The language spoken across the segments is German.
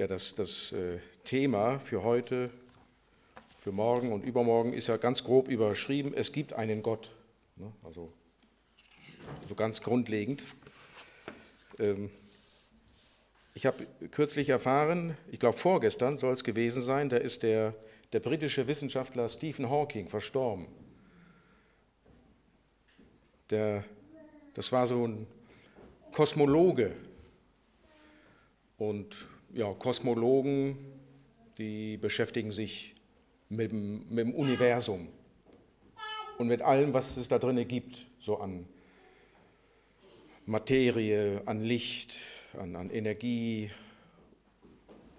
Ja, das, das äh, Thema für heute, für morgen und übermorgen ist ja ganz grob überschrieben, es gibt einen Gott. Ne? Also so ganz grundlegend. Ähm, ich habe kürzlich erfahren, ich glaube vorgestern soll es gewesen sein, da ist der, der britische Wissenschaftler Stephen Hawking verstorben. Der, das war so ein Kosmologe. Und ja, Kosmologen, die beschäftigen sich mit dem, mit dem Universum und mit allem, was es da drin gibt, so an Materie, an Licht, an, an Energie.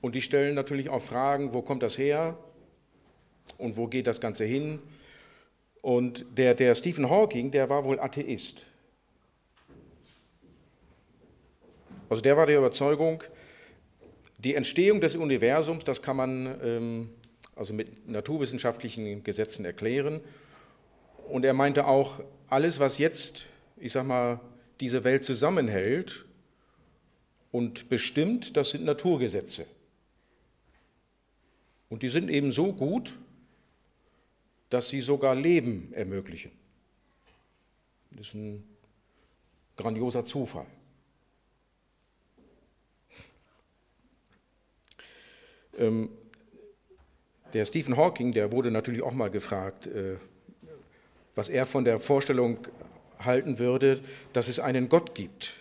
Und die stellen natürlich auch Fragen, wo kommt das her und wo geht das Ganze hin? Und der, der Stephen Hawking, der war wohl Atheist. Also der war der Überzeugung, die Entstehung des Universums, das kann man ähm, also mit naturwissenschaftlichen Gesetzen erklären. Und er meinte auch, alles, was jetzt, ich sag mal, diese Welt zusammenhält und bestimmt, das sind Naturgesetze. Und die sind eben so gut, dass sie sogar Leben ermöglichen. Das ist ein grandioser Zufall. Der Stephen Hawking, der wurde natürlich auch mal gefragt, äh, was er von der Vorstellung halten würde, dass es einen Gott gibt.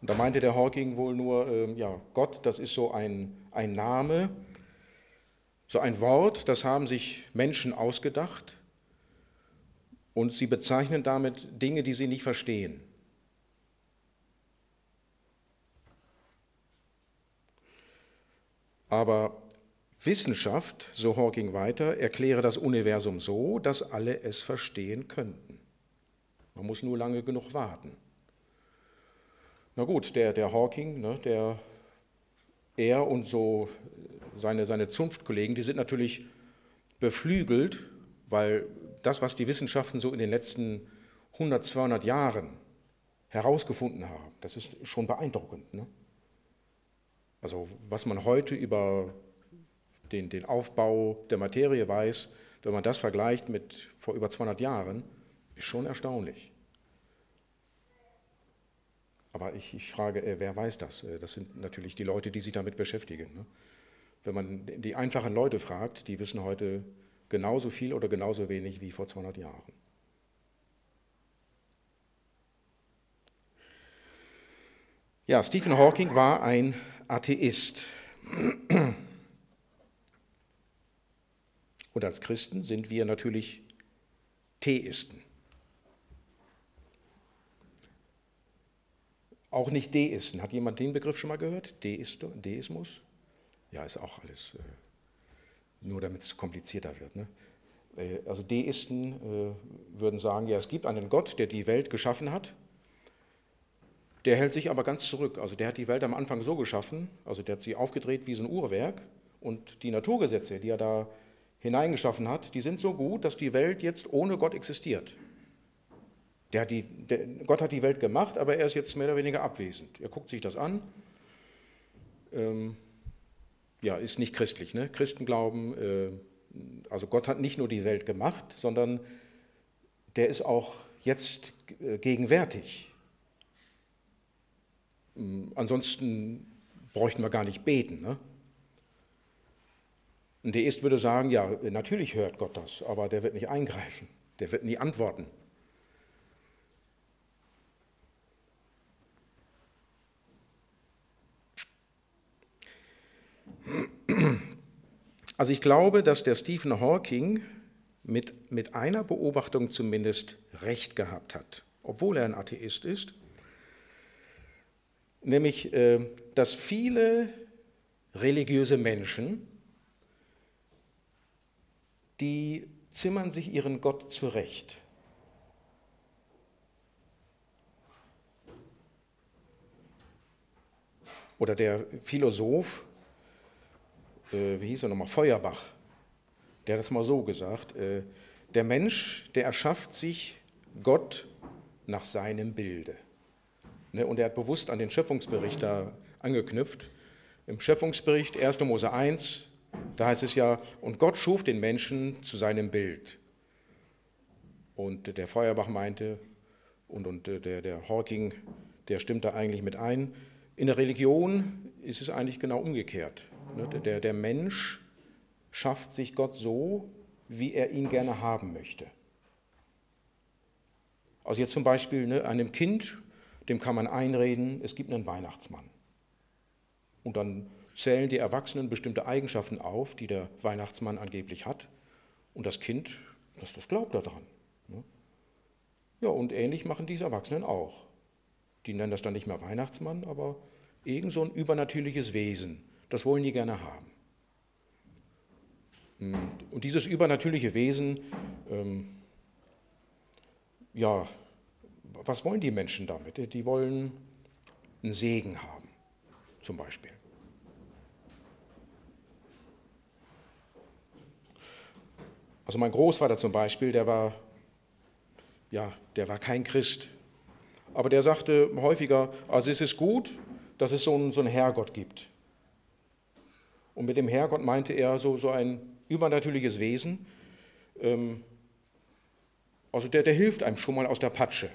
Und da meinte der Hawking wohl nur, ähm, ja, Gott, das ist so ein, ein Name, so ein Wort, das haben sich Menschen ausgedacht und sie bezeichnen damit Dinge, die sie nicht verstehen. Aber Wissenschaft, so Hawking weiter, erkläre das Universum so, dass alle es verstehen könnten. Man muss nur lange genug warten. Na gut, der, der Hawking, ne, der, er und so seine, seine Zunftkollegen, die sind natürlich beflügelt, weil das, was die Wissenschaften so in den letzten 100, 200 Jahren herausgefunden haben, das ist schon beeindruckend. Ne? Also was man heute über den, den Aufbau der Materie weiß, wenn man das vergleicht mit vor über 200 Jahren, ist schon erstaunlich. Aber ich, ich frage, äh, wer weiß das? Äh, das sind natürlich die Leute, die sich damit beschäftigen. Ne? Wenn man die einfachen Leute fragt, die wissen heute genauso viel oder genauso wenig wie vor 200 Jahren. Ja, Stephen Hawking war ein Atheist. Und als Christen sind wir natürlich Theisten. Auch nicht Deisten. Hat jemand den Begriff schon mal gehört? Deismus? Ja, ist auch alles, äh, nur damit es komplizierter wird. Ne? Äh, also Deisten äh, würden sagen, ja, es gibt einen Gott, der die Welt geschaffen hat. Der hält sich aber ganz zurück. Also der hat die Welt am Anfang so geschaffen, also der hat sie aufgedreht wie so ein Uhrwerk. Und die Naturgesetze, die er da hineingeschaffen hat, die sind so gut, dass die Welt jetzt ohne Gott existiert. Der hat die, der, Gott hat die Welt gemacht, aber er ist jetzt mehr oder weniger abwesend. Er guckt sich das an. Ähm, ja, ist nicht christlich. Ne? Christen glauben, äh, also Gott hat nicht nur die Welt gemacht, sondern der ist auch jetzt äh, gegenwärtig. Ähm, ansonsten bräuchten wir gar nicht beten. Ne? Ein Deist würde sagen, ja, natürlich hört Gott das, aber der wird nicht eingreifen, der wird nie antworten. Also ich glaube, dass der Stephen Hawking mit, mit einer Beobachtung zumindest recht gehabt hat, obwohl er ein Atheist ist, nämlich, äh, dass viele religiöse Menschen, die zimmern sich ihren Gott zurecht. Oder der Philosoph äh, wie hieß er nochmal, Feuerbach, der hat das mal so gesagt, äh, der Mensch, der erschafft sich Gott nach seinem Bilde. Ne, und er hat bewusst an den Schöpfungsbericht da angeknüpft. Im Schöpfungsbericht 1. Mose 1, da heißt es ja, und Gott schuf den Menschen zu seinem Bild. Und der Feuerbach meinte, und, und der, der Hawking, der stimmt da eigentlich mit ein, in der Religion ist es eigentlich genau umgekehrt. Ne? Der, der Mensch schafft sich Gott so, wie er ihn gerne haben möchte. Also jetzt zum Beispiel ne, einem Kind, dem kann man einreden, es gibt einen Weihnachtsmann. Und dann zählen die Erwachsenen bestimmte Eigenschaften auf, die der Weihnachtsmann angeblich hat. Und das Kind, das, das glaubt daran. Ne? Ja, und ähnlich machen diese Erwachsenen auch. Die nennen das dann nicht mehr Weihnachtsmann, aber irgend so ein übernatürliches Wesen. Das wollen die gerne haben. Und dieses übernatürliche Wesen, ähm, ja, was wollen die Menschen damit? Die wollen einen Segen haben, zum Beispiel. Also mein Großvater zum Beispiel, der war, ja, der war kein Christ. Aber der sagte häufiger, also es ist gut, dass es so einen, so einen Herrgott gibt. Und mit dem Herrgott meinte er so, so ein übernatürliches Wesen. Ähm, also der, der hilft einem schon mal aus der Patsche.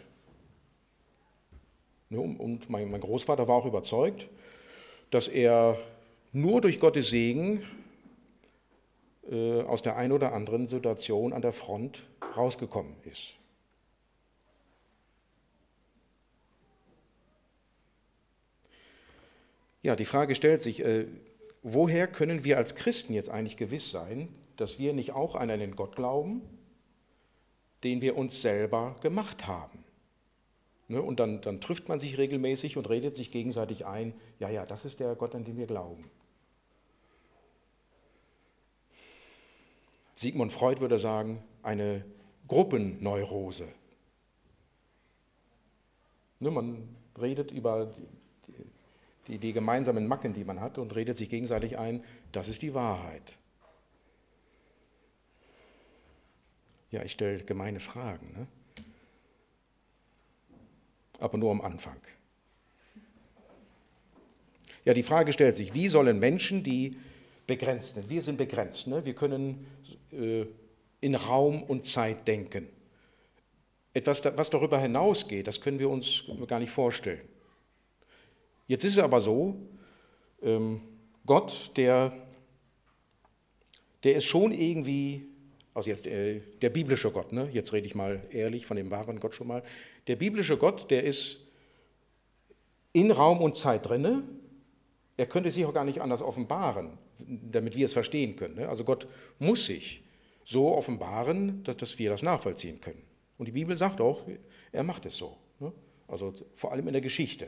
Ne, und mein, Großvater war auch überzeugt, dass er nur durch Gottes Segen äh, aus der einen oder anderen Situation an der Front rausgekommen ist. Ja, die Frage stellt sich, äh, woher können wir als Christen jetzt eigentlich gewiss sein, dass wir nicht auch an einen Gott glauben, den wir uns selber gemacht haben? Ne, und dann, dann trifft man sich regelmäßig und redet sich gegenseitig ein, ja, ja, das ist der Gott, an den wir glauben. Sigmund Freud würde sagen, eine Gruppenneurose. Ne, man redet über die, die, die, gemeinsamen Macken, die man hat, und redet sich gegenseitig ein, das ist die Wahrheit. Ja, ich stelle gemeine Fragen, ne? Aber nur am Anfang. Ja, die Frage stellt sich, wie sollen Menschen, die begrenzt sind, wir sind begrenzt, ne? wir können äh, in Raum und Zeit denken. Etwas, was darüber hinausgeht, das können wir uns gar nicht vorstellen. Jetzt ist es aber so, ähm, Gott, der, der ist schon irgendwie, also jetzt äh, der biblische Gott, ne? jetzt rede ich mal ehrlich von dem wahren Gott schon mal, der biblische Gott, der ist in Raum und Zeit drinne, er könnte sich auch gar nicht anders offenbaren, damit wir es verstehen können. Ne? Also Gott muss sich so offenbaren, dass, dass wir das nachvollziehen können. Und die Bibel sagt auch, er macht es so. Ne? Also vor allem in der Geschichte.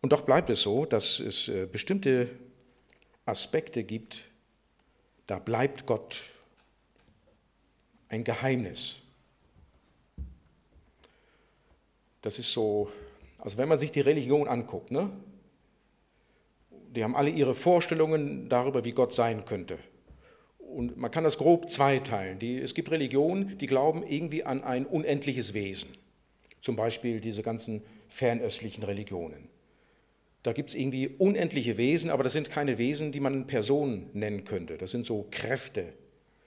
Und doch bleibt es so, dass es äh, bestimmte Aspekte gibt, da bleibt Gott ein Geheimnis. Das ist so, also wenn man sich die Religion anguckt, ne, die haben alle ihre Vorstellungen darüber, wie Gott sein könnte. Und man kann das grob zweiteilen. Die, es gibt Religionen, die glauben irgendwie an ein unendliches Wesen. Zum Beispiel diese ganzen fernöstlichen Religionen. Da gibt es irgendwie unendliche Wesen, aber das sind keine Wesen, die man Personen nennen könnte. Das sind so Kräfte,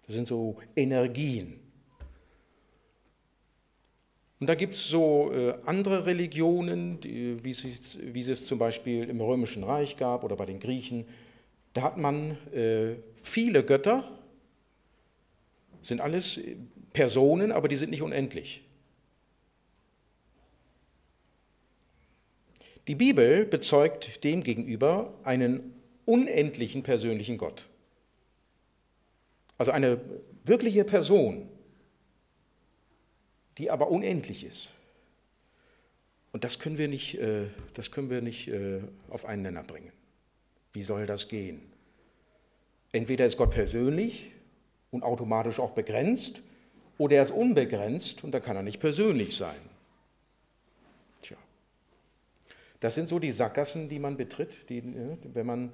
das sind so Energien. Und da gibt es so äh, andere Religionen, die, wie, sie, wie es zum Beispiel im Römischen Reich gab oder bei den Griechen. Da hat man äh, viele Götter, sind alles Personen, aber die sind nicht unendlich. Die Bibel bezeugt demgegenüber einen unendlichen persönlichen Gott. Also eine wirkliche Person, die aber unendlich ist. Und das können wir nicht, äh, das können wir nicht äh, auf einen Nenner bringen. Wie soll das gehen? Entweder ist Gott persönlich und automatisch auch begrenzt, oder er ist unbegrenzt und dann kann er nicht persönlich sein. Tja. Das sind so die Sackgassen, die man betritt, die, äh, wenn man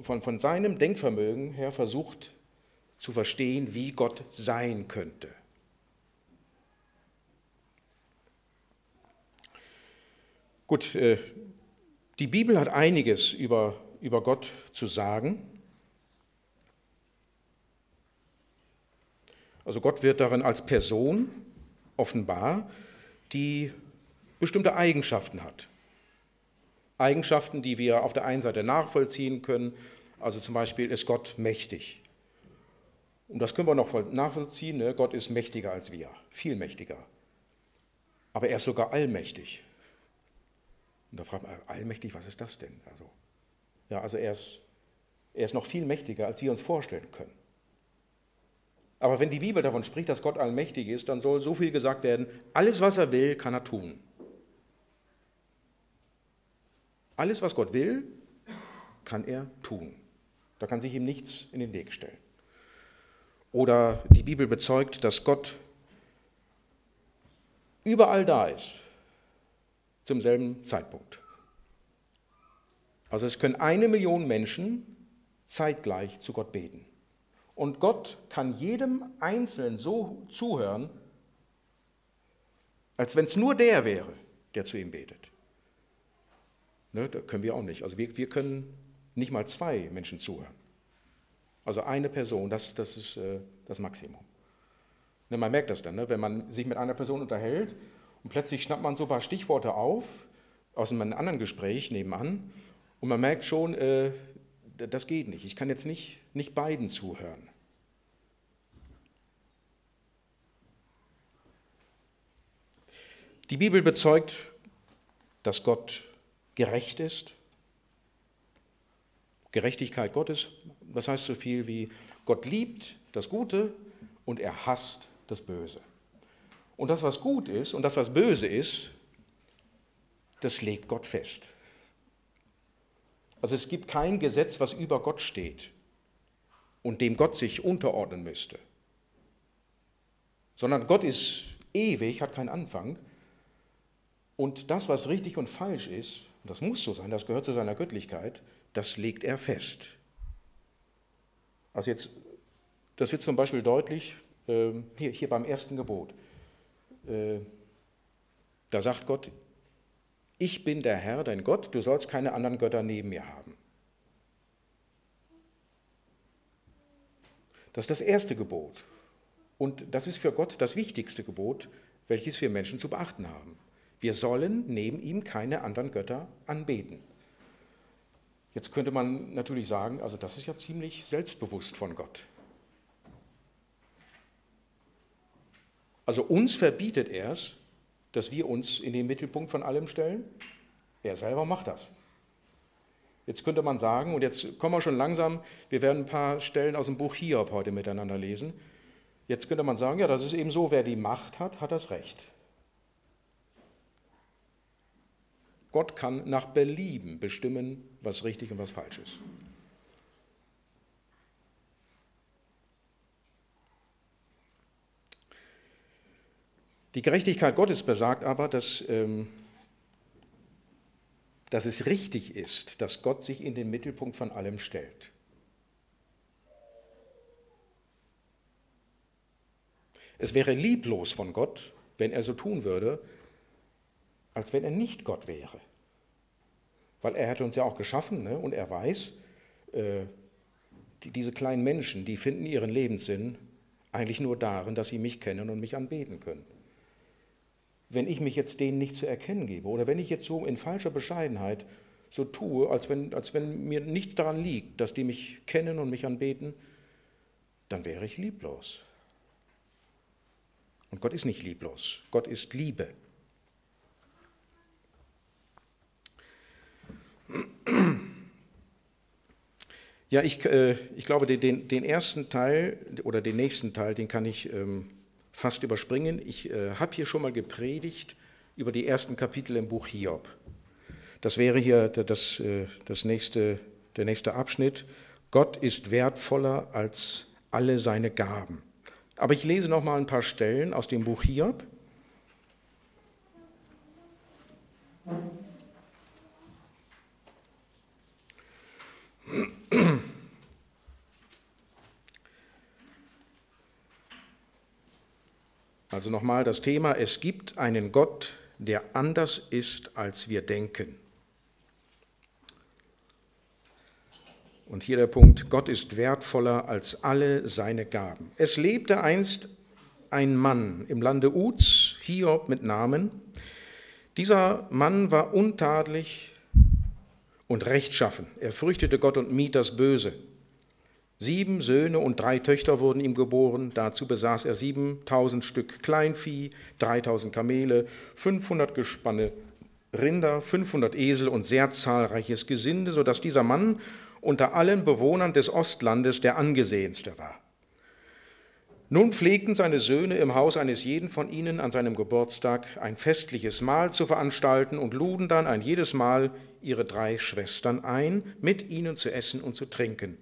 von, von seinem Denkvermögen her versucht zu verstehen, wie Gott sein könnte. Gut, äh, die Bibel hat einiges über, über Gott zu sagen. Also Gott wird darin als Person offenbar, die bestimmte Eigenschaften hat. Eigenschaften, die wir auf der einen Seite nachvollziehen können, also zum Beispiel ist Gott mächtig. Und das können wir noch nachvollziehen, ne? Gott ist mächtiger als wir, viel mächtiger. Aber er ist sogar allmächtig. Und da fragt man, allmächtig, was ist das denn? Also, ja, also er ist, er ist noch viel mächtiger, als wir uns vorstellen können. Aber wenn die Bibel davon spricht, dass Gott allmächtig ist, dann soll so viel gesagt werden, alles, was er will, kann er tun. Alles, was Gott will, kann er tun. Da kann sich ihm nichts in den Weg stellen. Oder die Bibel bezeugt, dass Gott überall da ist, zum selben Zeitpunkt. Also es können eine Million Menschen zeitgleich zu Gott beten. Und Gott kann jedem Einzelnen so zuhören, als wenn es nur der wäre, der zu ihm betet. Ne, da können wir auch nicht. Also wir, wir können nicht mal zwei Menschen zuhören. Also eine Person, das, das ist äh, das Maximum. Ne, man merkt das dann, ne, wenn man sich mit einer Person unterhält und plötzlich schnappt man so ein paar Stichworte auf aus einem anderen Gespräch nebenan und man merkt schon, äh, das geht nicht. Ich kann jetzt nicht, nicht beiden zuhören. Die Bibel bezeugt, dass Gott gerecht ist. Gerechtigkeit Gottes, das heißt so viel wie Gott liebt das Gute und er hasst das Böse. Und das, was gut ist und das, was böse ist, das legt Gott fest. Also es gibt kein Gesetz, was über Gott steht und dem Gott sich unterordnen müsste, sondern Gott ist ewig, hat keinen Anfang. Und das, was richtig und falsch ist, das muss so sein, das gehört zu seiner Göttlichkeit, das legt er fest. Also jetzt, das wird zum Beispiel deutlich äh, hier, hier beim ersten Gebot. Äh, da sagt Gott, ich bin der Herr, dein Gott, du sollst keine anderen Götter neben mir haben. Das ist das erste Gebot. Und das ist für Gott das wichtigste Gebot, welches wir Menschen zu beachten haben. Wir sollen neben ihm keine anderen Götter anbeten. Jetzt könnte man natürlich sagen, also das ist ja ziemlich selbstbewusst von Gott. Also uns verbietet er es, dass wir uns in den Mittelpunkt von allem stellen. Er selber macht das. Jetzt könnte man sagen, und jetzt kommen wir schon langsam, wir werden ein paar Stellen aus dem Buch Hiob heute miteinander lesen. Jetzt könnte man sagen, ja, das ist eben so, wer die Macht hat, hat das Recht. Gott kann nach Belieben bestimmen, was richtig und was falsch ist. Die Gerechtigkeit Gottes besagt aber, dass, ähm, dass es richtig ist, dass Gott sich in den Mittelpunkt von allem stellt. Es wäre lieblos von Gott, wenn er so tun würde, als wenn er nicht Gott wäre. Weil er hat uns ja auch geschaffen ne? und er weiß, äh, die, diese kleinen Menschen, die finden ihren Lebenssinn eigentlich nur darin, dass sie mich kennen und mich anbeten können. Wenn ich mich jetzt denen nicht zu erkennen gebe oder wenn ich jetzt so in falscher Bescheidenheit so tue, als wenn, als wenn mir nichts daran liegt, dass die mich kennen und mich anbeten, dann wäre ich lieblos. Und Gott ist nicht lieblos, Gott ist Liebe. Ja, ich, äh, ich glaube, den, den, ersten Teil oder den nächsten Teil, den kann ich ähm, fast überspringen. Ich äh, habe hier schon mal gepredigt über die ersten Kapitel im Buch Hiob. Das wäre hier das, äh, das nächste, der nächste Abschnitt. Gott ist wertvoller als alle seine Gaben. Aber ich lese noch mal ein paar Stellen aus dem Buch Hiob. Also nochmal das Thema, es gibt einen Gott, der anders ist, als wir denken. Und hier der Punkt, Gott ist wertvoller als alle seine Gaben. Es lebte einst ein Mann im Lande Uz, Hiob mit Namen. Dieser Mann war untadelig und rechtschaffen. Er fürchtete Gott und mied das Böse. Sieben Söhne und drei Töchter wurden ihm geboren. Dazu besaß er 7000 Stück Kleinvieh, 3000 Kamele, 500 Gespanne Rinder, 500 Esel und sehr zahlreiches Gesinde, sodass dieser Mann unter allen Bewohnern des Ostlandes der angesehenste war. Nun pflegten seine Söhne im Haus eines jeden von ihnen an seinem Geburtstag ein festliches Mahl zu veranstalten und luden dann ein jedes Mal ihre drei Schwestern ein, mit ihnen zu essen und zu trinken.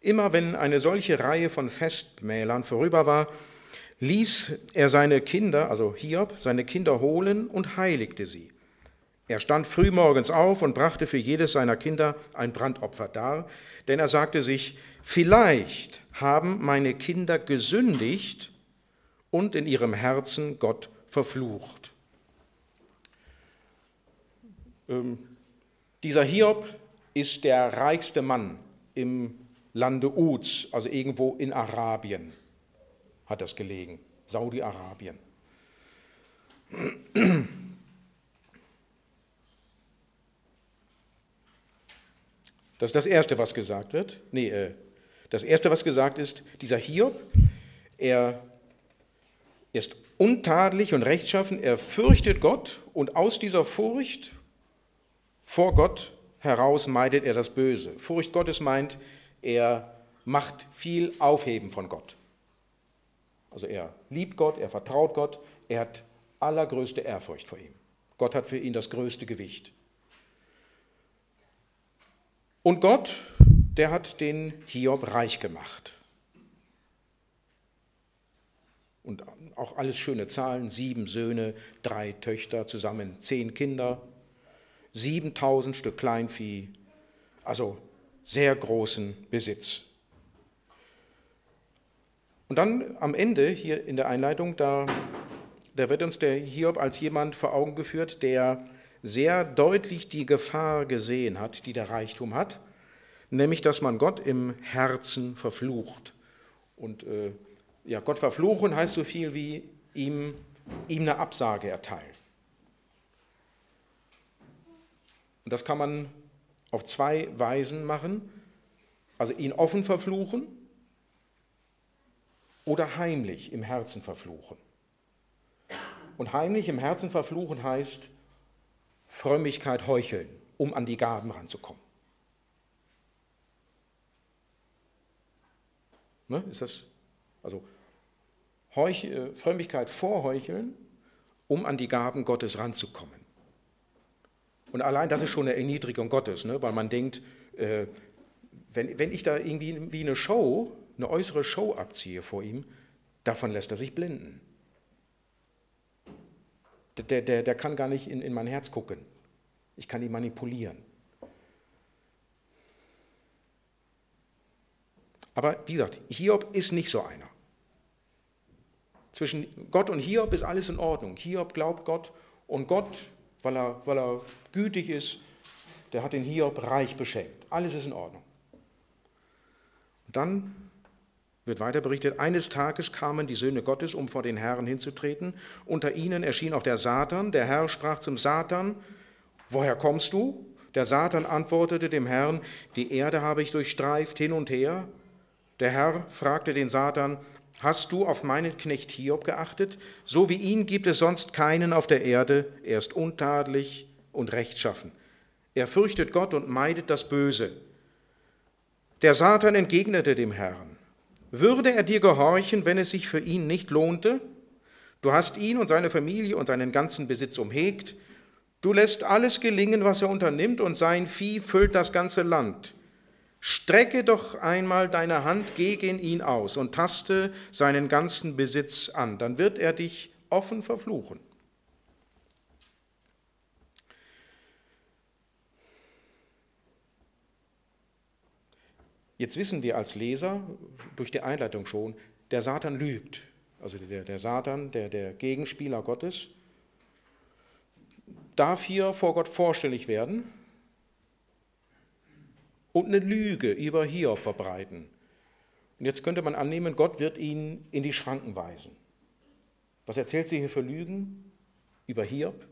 Immer wenn eine solche Reihe von Festmählern vorüber war, ließ er seine Kinder, also Hiob, seine Kinder holen und heiligte sie. Er stand frühmorgens auf und brachte für jedes seiner Kinder ein Brandopfer dar, denn er sagte sich, vielleicht haben meine Kinder gesündigt und in ihrem Herzen Gott verflucht. Ähm, dieser Hiob ist der reichste Mann im Lande Uz, also irgendwo in Arabien hat das gelegen, Saudi-Arabien. Das ist das Erste, was gesagt wird. Nee, äh, das Erste, was gesagt ist, dieser Hiob, er ist untadelig und rechtschaffen, er fürchtet Gott und aus dieser Furcht vor Gott heraus meidet er das Böse. Furcht Gottes meint, er macht viel Aufheben von Gott. Also er liebt Gott, er vertraut Gott, er hat allergrößte Ehrfurcht vor ihm. Gott hat für ihn das größte Gewicht. Und Gott, der hat den Hiob reich gemacht. Und auch alles schöne Zahlen, sieben Söhne, drei Töchter, zusammen zehn Kinder, 7000 Stück Kleinvieh. Also sehr großen Besitz. Und dann am Ende hier in der Einleitung, da, da wird uns der Hiob als jemand vor Augen geführt, der sehr deutlich die Gefahr gesehen hat, die der Reichtum hat, nämlich dass man Gott im Herzen verflucht. Und äh, ja, Gott verfluchen heißt so viel wie ihm, ihm eine Absage erteilen. Und das kann man auf zwei Weisen machen. Also ihn offen verfluchen oder heimlich im Herzen verfluchen. Und heimlich im Herzen verfluchen heißt Frömmigkeit heucheln, um an die Gaben ranzukommen. Ne, ist das also Heuch, äh, Frömmigkeit vorheucheln, um an die Gaben Gottes ranzukommen? Und allein das ist schon eine Erniedrigung Gottes, ne? weil man denkt, äh, wenn, wenn ich da irgendwie wie eine Show, eine äußere Show abziehe vor ihm, davon lässt er sich blenden. Der, der, der kann gar nicht in, in mein Herz gucken. Ich kann ihn manipulieren. Aber wie gesagt, Hiob ist nicht so einer. Zwischen Gott und Hiob ist alles in Ordnung. Hiob glaubt Gott und Gott weil er, weil er gütig ist, der hat den Hiob reich beschenkt. Alles ist in Ordnung. Und dann wird weiter berichtet, eines Tages kamen die Söhne Gottes, um vor den Herrn hinzutreten. Unter ihnen erschien auch der Satan. Der Herr sprach zum Satan, woher kommst du? Der Satan antwortete dem Herrn, die Erde habe ich durchstreift hin und her. Der Herr fragte den Satan, Hast du auf meinen Knecht Hiob geachtet? So wie ihn gibt es sonst keinen auf der Erde. Er ist untadelig und rechtschaffen. Er fürchtet Gott und meidet das Böse. Der Satan entgegnete dem Herrn. Würde er dir gehorchen, wenn es sich für ihn nicht lohnte? Du hast ihn und seine Familie und seinen ganzen Besitz umhegt. Du lässt alles gelingen, was er unternimmt, und sein Vieh füllt das ganze Land. Strecke doch einmal deine Hand gegen ihn aus und taste seinen ganzen Besitz an, dann wird er dich offen verfluchen. Jetzt wissen wir als Leser durch die Einleitung schon, der Satan lügt. Also der, der Satan, der, der Gegenspieler Gottes, darf hier vor Gott vorstellig werden und eine Lüge über Hiob verbreiten. Und jetzt könnte man annehmen, Gott wird ihn in die Schranken weisen. Was erzählt sie hier für Lügen über Hiob?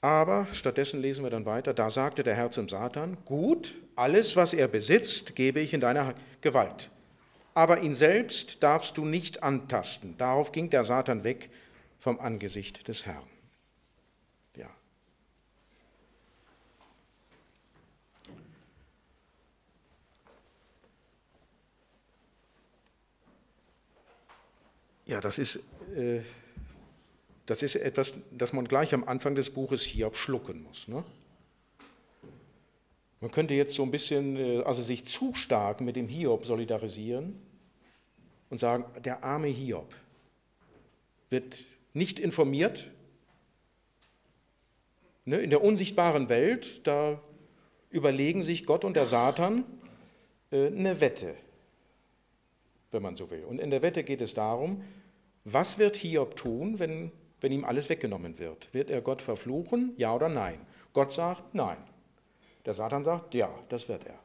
Aber stattdessen lesen wir dann weiter, da sagte der Herr zum Satan, gut, alles, was er besitzt, gebe ich in deine Gewalt. Aber ihn selbst darfst du nicht antasten. Darauf ging der Satan weg vom Angesicht des Herrn. Ja, das ist, äh, das ist etwas, das man gleich am Anfang des Buches Hiob schlucken muss. Ne? Man könnte jetzt so ein bisschen, äh, also sich zu stark mit dem Hiob solidarisieren und sagen, der arme Hiob wird nicht informiert. Ne, in der unsichtbaren Welt, da überlegen sich Gott und der Satan äh, eine Wette, wenn man so will. Und in der Wette geht es darum, was wird Hiob tun, wenn, wenn ihm alles weggenommen wird? Wird er Gott verfluchen, ja oder nein? Gott sagt nein. Der Satan sagt, ja, das wird er.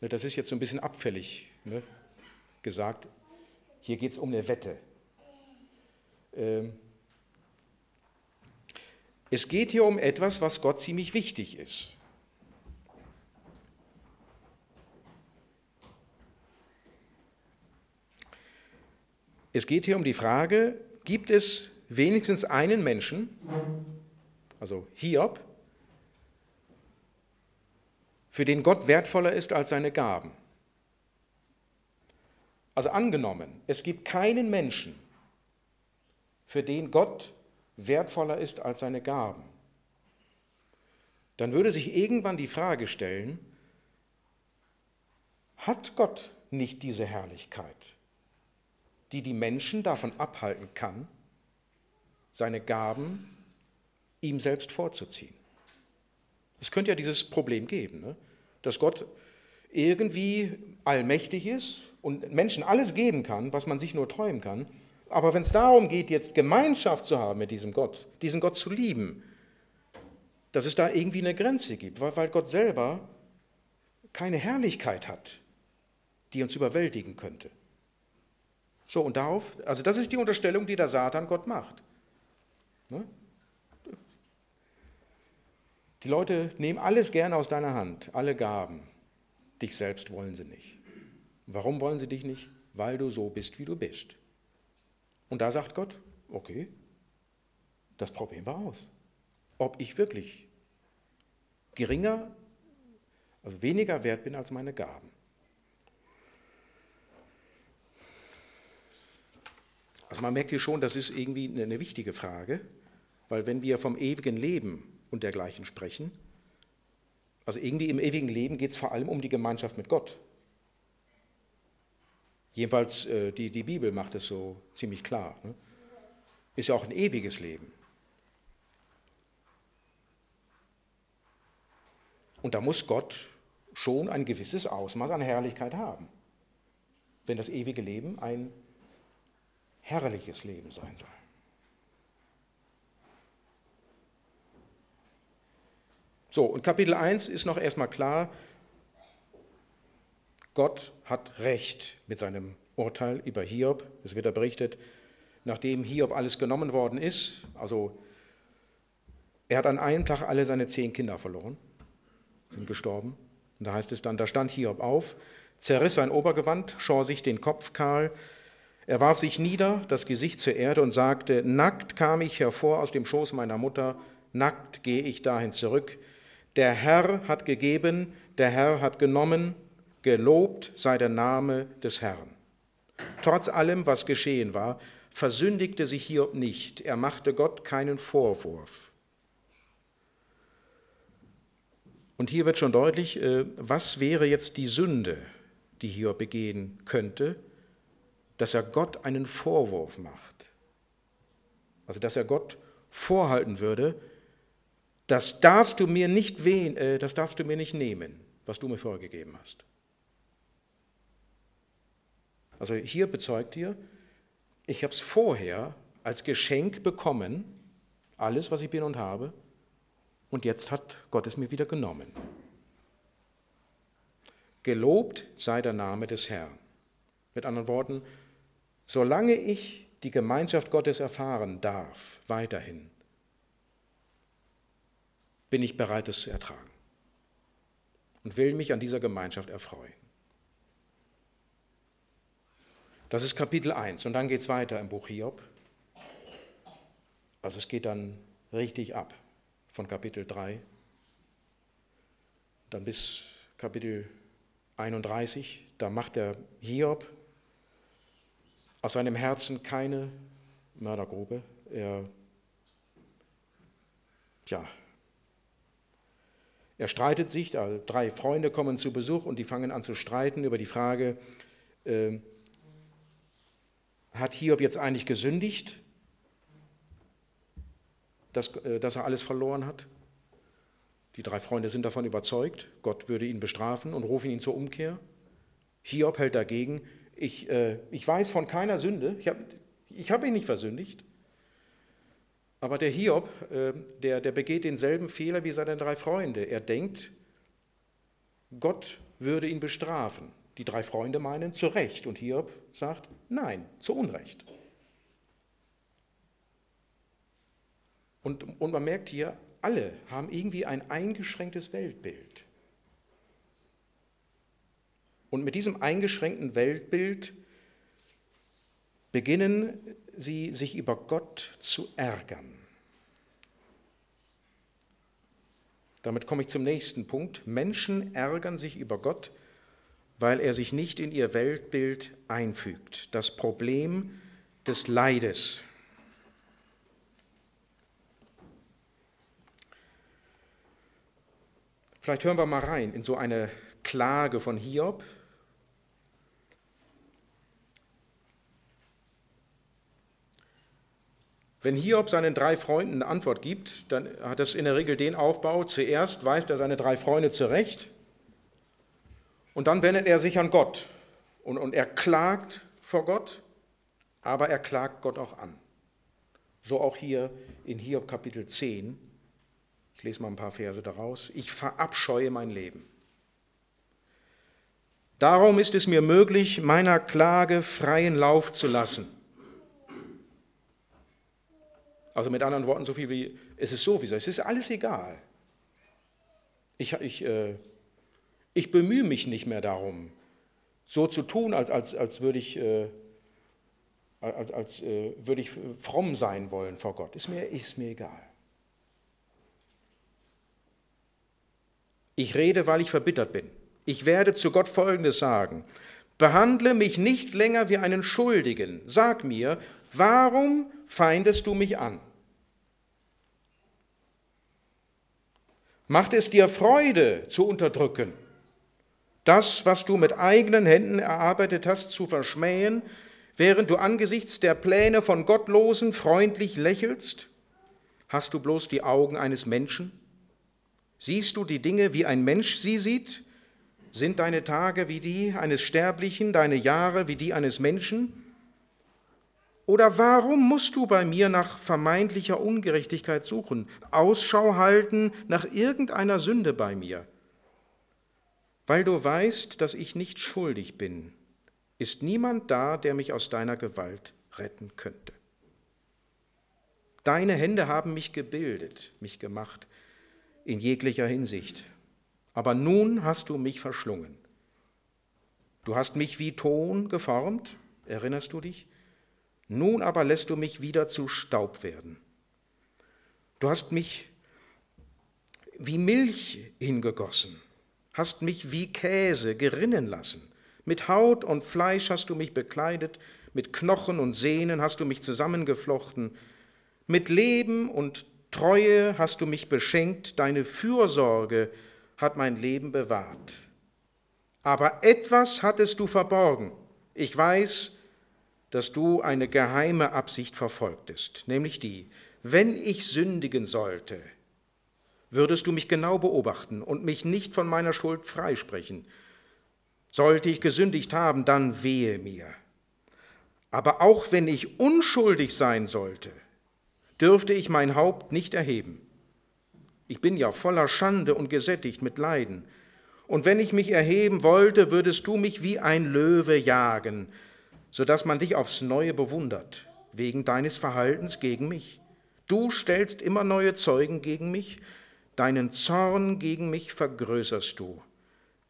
Ne, das ist jetzt so ein bisschen abfällig ne, gesagt. Hier geht es um eine Wette. Ähm, es geht hier um etwas, was Gott ziemlich wichtig ist. Es geht hier um die Frage, gibt es wenigstens einen Menschen, also Hiob, für den Gott wertvoller ist als seine Gaben? Also angenommen, es gibt keinen Menschen, für den Gott wertvoller ist als seine Gaben, dann würde sich irgendwann die Frage stellen, hat Gott nicht diese Herrlichkeit, die die Menschen davon abhalten kann, seine Gaben ihm selbst vorzuziehen? Es könnte ja dieses Problem geben, ne? dass Gott irgendwie allmächtig ist und Menschen alles geben kann, was man sich nur träumen kann. Aber wenn es darum geht, jetzt Gemeinschaft zu haben mit diesem Gott, diesen Gott zu lieben, dass es da irgendwie eine Grenze gibt, weil, weil Gott selber keine Herrlichkeit hat, die uns überwältigen könnte. So, und darauf, also das ist die Unterstellung, die der Satan Gott macht. Ne? Die Leute nehmen alles gerne aus deiner Hand, alle Gaben. Dich selbst wollen sie nicht. Warum wollen sie dich nicht? Weil du so bist, wie du bist. Und da sagt Gott, okay, das probieren wir aus. Ob ich wirklich geringer, also weniger wert bin als meine Gaben. Also man merkt hier schon, das ist irgendwie eine wichtige Frage, weil wenn wir vom ewigen Leben und dergleichen sprechen, also irgendwie im ewigen Leben geht es vor allem um die Gemeinschaft mit Gott. Jedenfalls äh, die, die Bibel macht es so ziemlich klar. Ne? Ist ja auch ein ewiges Leben. Und da muss Gott schon ein gewisses Ausmaß an Herrlichkeit haben, wenn das ewige Leben ein herrliches Leben sein soll. So, und Kapitel 1 ist noch erstmal klar, Gott hat Recht mit seinem Urteil über Hiob. Es wird da berichtet, nachdem Hiob alles genommen worden ist, also er hat an einem Tag alle seine zehn Kinder verloren, sind gestorben. Und da heißt es dann, da stand Hiob auf, zerriss sein Obergewand, schor sich den Kopf kahl, er warf sich nieder, das Gesicht zur Erde und sagte, nackt kam ich hervor aus dem Schoß meiner Mutter, nackt gehe ich dahin zurück, der Herr hat gegeben, der Herr hat genommen, gelobt sei der Name des Herrn. Trotz allem, was geschehen war, versündigte sich Hiob nicht, er machte Gott keinen Vorwurf. Und hier wird schon deutlich, äh, was wäre jetzt die Sünde, die Hiob begehen könnte, dass er Gott einen Vorwurf macht. Also dass er Gott vorhalten würde, das darfst du mir nicht wehen, äh, das darfst du mir nicht nehmen, was du mir vorgegeben hast. Also hier bezeugt ihr, Ich habe es vorher als Geschenk bekommen, alles, was ich bin und habe, und jetzt hat Gott es mir wieder genommen. Gelobt sei der Name des Herrn. Mit anderen Worten, solange ich die Gemeinschaft Gottes erfahren darf, weiterhin, bin ich bereit, es zu ertragen und will mich an dieser Gemeinschaft erfreuen. Das ist Kapitel 1 und dann geht es weiter im Buch Hiob. Also es geht dann richtig ab von Kapitel 3, dann bis Kapitel 31, da macht der Hiob aus seinem Herzen keine Mördergrube. Er, ja, er streitet sich, drei Freunde kommen zu Besuch und die fangen an zu streiten über die Frage, äh, hat Hiob jetzt eigentlich gesündigt, dass, äh, dass er alles verloren hat? Die drei Freunde sind davon überzeugt, Gott würde ihn bestrafen und rufen ihn zur Umkehr. Hiob hält dagegen, ich, äh, ich weiß von keiner Sünde, ich habe ich hab ihn nicht versündigt. Aber der Hiob, äh, der, der begeht denselben Fehler wie seine drei Freunde. Er denkt, Gott würde ihn bestrafen. Die drei Freunde meinen zu Recht und Hiob sagt, nein, zu Unrecht. Und, und man merkt hier, alle haben irgendwie ein eingeschränktes Weltbild. Und mit diesem eingeschränkten Weltbild beginnen sie sich über Gott zu ärgern. Damit komme ich zum nächsten Punkt. Menschen ärgern sich über Gott, weil er sich nicht in ihr Weltbild einfügt. Das Problem des Leides. Vielleicht hören wir mal rein in so eine Klage von Hiob. Wenn Hiob seinen drei Freunden eine Antwort gibt, dann hat das in der Regel den Aufbau, zuerst weist er seine drei Freunde zurecht und dann wendet er sich an Gott und, und er klagt vor Gott, aber er klagt Gott auch an. So auch hier in Hiob Kapitel 10. Ich lese mal ein paar Verse daraus. Ich verabscheue mein Leben. Darum ist es mir möglich, meiner Klage freien Lauf zu lassen. Also mit anderen Worten, so viel wie, es ist sowieso, es ist alles egal. Ich, ich, äh, ich bemühe mich nicht mehr darum, so zu tun, als, als, als würde ich, äh, als, als äh, würde ich fromm sein wollen vor Gott. Ist mir, ist mir egal. Ich rede, weil ich verbittert bin. Ich werde zu Gott Folgendes sagen. Behandle mich nicht länger wie einen Schuldigen. Sag mir, warum feindest du mich an? Macht es dir Freude zu unterdrücken, das, was du mit eigenen Händen erarbeitet hast, zu verschmähen, während du angesichts der Pläne von Gottlosen freundlich lächelst? Hast du bloß die Augen eines Menschen? Siehst du die Dinge, wie ein Mensch sie sieht? Sind deine Tage wie die eines Sterblichen, deine Jahre wie die eines Menschen? Oder warum musst du bei mir nach vermeintlicher Ungerechtigkeit suchen, Ausschau halten nach irgendeiner Sünde bei mir? Weil du weißt, dass ich nicht schuldig bin, ist niemand da, der mich aus deiner Gewalt retten könnte. Deine Hände haben mich gebildet, mich gemacht in jeglicher Hinsicht. Aber nun hast du mich verschlungen. Du hast mich wie Ton geformt, erinnerst du dich? Nun aber lässt du mich wieder zu Staub werden. Du hast mich wie Milch hingegossen, hast mich wie Käse gerinnen lassen. Mit Haut und Fleisch hast du mich bekleidet, mit Knochen und Sehnen hast du mich zusammengeflochten, mit Leben und Treue hast du mich beschenkt, deine Fürsorge hat mein Leben bewahrt. Aber etwas hattest du verborgen. Ich weiß, dass du eine geheime Absicht verfolgtest, nämlich die, wenn ich sündigen sollte, würdest du mich genau beobachten und mich nicht von meiner Schuld freisprechen. Sollte ich gesündigt haben, dann wehe mir. Aber auch wenn ich unschuldig sein sollte, dürfte ich mein Haupt nicht erheben. Ich bin ja voller Schande und gesättigt mit Leiden. Und wenn ich mich erheben wollte, würdest du mich wie ein Löwe jagen, so dass man dich aufs Neue bewundert, wegen deines Verhaltens gegen mich. Du stellst immer neue Zeugen gegen mich, deinen Zorn gegen mich vergrößerst du.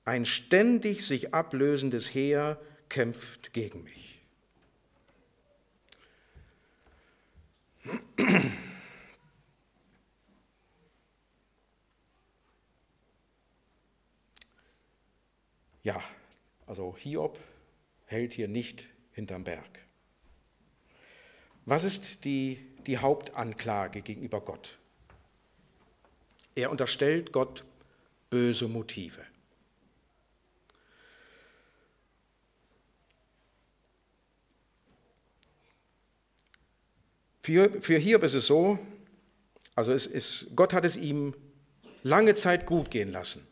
Ein ständig sich ablösendes Heer kämpft gegen mich. Ja, also Hiob hält hier nicht hinterm Berg. Was ist die, die Hauptanklage gegenüber Gott? Er unterstellt Gott böse Motive. Für, für Hiob ist es so, also es ist, Gott hat es ihm lange Zeit gut gehen lassen.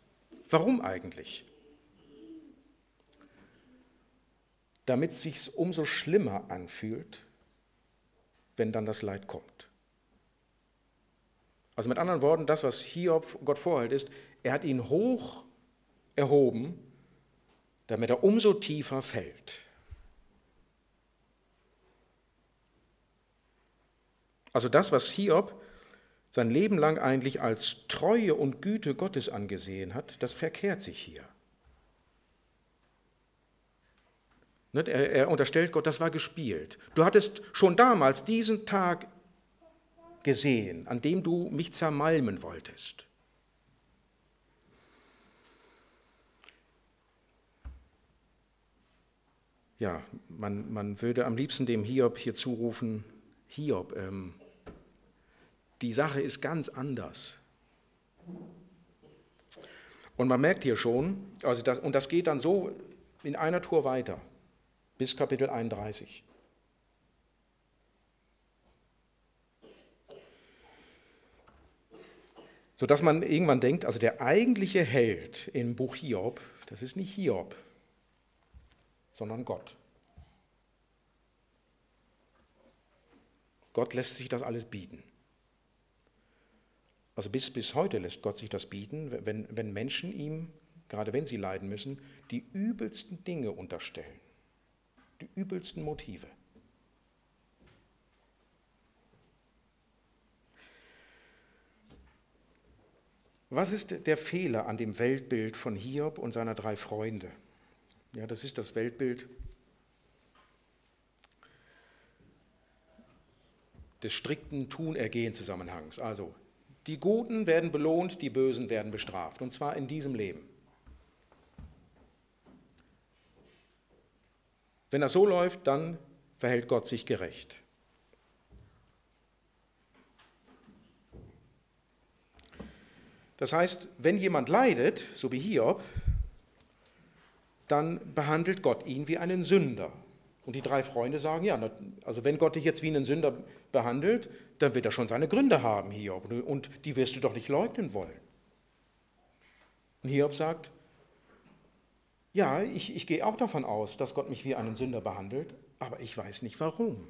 Warum eigentlich? Damit es sich umso schlimmer anfühlt, wenn dann das Leid kommt. Also mit anderen Worten, das, was Hiob Gott vorhält, ist, er hat ihn hoch erhoben, damit er umso tiefer fällt. Also das, was Hiob sein Leben lang eigentlich als Treue und Güte Gottes angesehen hat, das verkehrt sich hier. Er, er unterstellt Gott, das war gespielt. Du hattest schon damals diesen Tag gesehen, an dem du mich zermalmen wolltest. Ja, man, man würde am liebsten dem Hiob hier zurufen, Hiob, ähm, die Sache ist ganz anders. Und man merkt hier schon, also das, und das geht dann so in einer Tour weiter, bis Kapitel 31. Sodass man irgendwann denkt, also der eigentliche Held im Buch Hiob, das ist nicht Hiob, sondern Gott. Gott lässt sich das alles bieten. Also bis, bis heute lässt Gott sich das bieten, wenn, wenn Menschen ihm, gerade wenn sie leiden müssen, die übelsten Dinge unterstellen, die übelsten Motive. Was ist der Fehler an dem Weltbild von Hiob und seiner drei Freunde? Ja, das ist das Weltbild des strikten Tun-Ergehen-Zusammenhangs. Also die Guten werden belohnt, die Bösen werden bestraft, und zwar in diesem Leben. Wenn das so läuft, dann verhält Gott sich gerecht. Das heißt, wenn jemand leidet, so wie Hiob, dann behandelt Gott ihn wie einen Sünder. Und die drei Freunde sagen, ja, also wenn Gott dich jetzt wie einen Sünder behandelt, dann wird er schon seine Gründe haben, Hiob, und die wirst du doch nicht leugnen wollen. Und Hiob sagt, ja, ich, ich gehe auch davon aus, dass Gott mich wie einen Sünder behandelt, aber ich weiß nicht warum.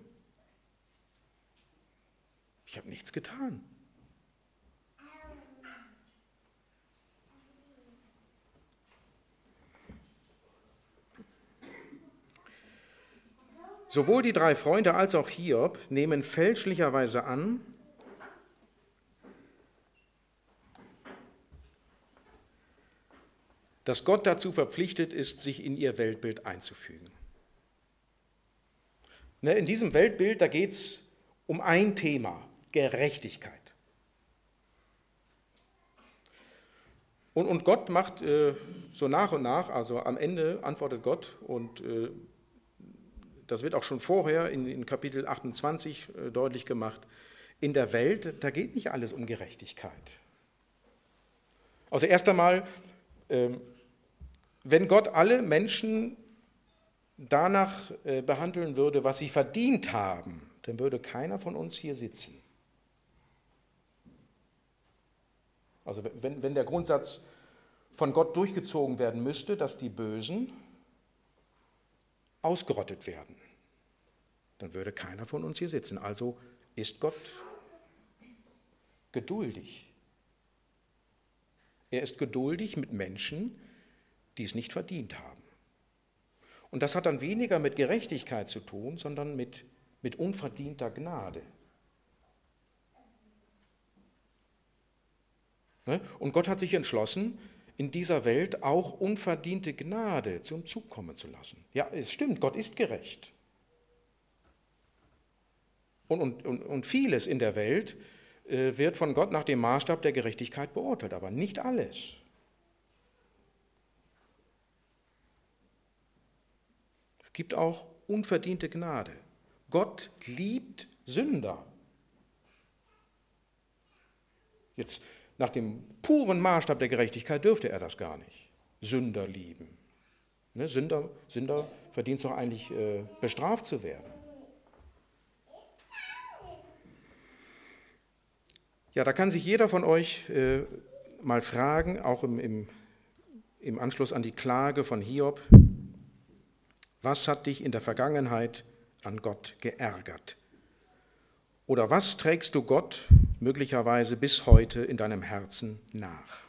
Ich habe nichts getan. Sowohl die drei Freunde als auch Hiob nehmen fälschlicherweise an, dass Gott dazu verpflichtet ist, sich in ihr Weltbild einzufügen. Ne, in diesem Weltbild, da geht es um ein Thema, Gerechtigkeit. Und, und Gott macht äh, so nach und nach, also am Ende antwortet Gott und äh, das wird auch schon vorher in, in Kapitel 28 äh, deutlich gemacht, in der Welt, da geht nicht alles um Gerechtigkeit. Also erst einmal, ähm, wenn Gott alle Menschen danach äh, behandeln würde, was sie verdient haben, dann würde keiner von uns hier sitzen. Also wenn, wenn der Grundsatz von Gott durchgezogen werden müsste, dass die Bösen ausgerottet werden. dann würde keiner von uns hier sitzen. Also ist Gott geduldig. Er ist geduldig mit Menschen, die es nicht verdient haben. Und das hat dann weniger mit Gerechtigkeit zu tun, sondern mit, mit unverdienter Gnade. Ne? Und Gott hat sich entschlossen, in dieser Welt auch unverdiente Gnade zum Zug kommen zu lassen. Ja, es stimmt, Gott ist gerecht. Und, und, und, und vieles in der Welt äh, wird von Gott nach dem Maßstab der Gerechtigkeit beurteilt, aber nicht alles. Gibt auch unverdiente Gnade. Gott liebt Sünder. Jetzt nach dem puren Maßstab der Gerechtigkeit dürfte er das gar nicht. Sünder lieben. Ne, Sünder, Sünder verdient es doch eigentlich, äh, bestraft zu werden. Ja, da kann sich jeder von euch äh, mal fragen, auch im, im, im Anschluss an die Klage von Hiob, was hat dich in der Vergangenheit an Gott geärgert? Oder was trägst du Gott möglicherweise bis heute in deinem Herzen nach?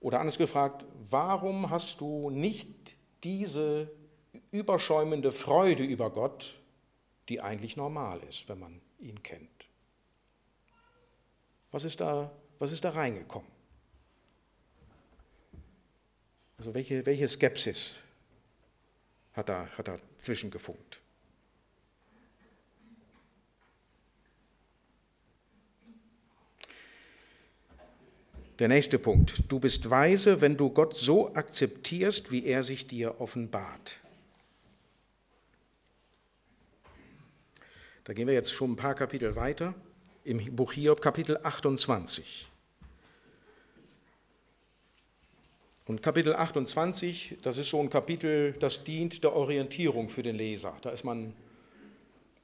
Oder anders gefragt, warum hast du nicht diese überschäumende Freude über Gott, die eigentlich normal ist, wenn man ihn kennt? Was ist da, was ist da reingekommen? Also welche, welche Skepsis hat er, hat er zwischengefunkt. Der nächste Punkt. Du bist weise, wenn du Gott so akzeptierst, wie er sich dir offenbart. Da gehen wir jetzt schon ein paar Kapitel weiter. Im Buch Hiob, Kapitel 28. Und Kapitel 28, das ist so ein Kapitel, das dient der Orientierung für den Leser. Da ist man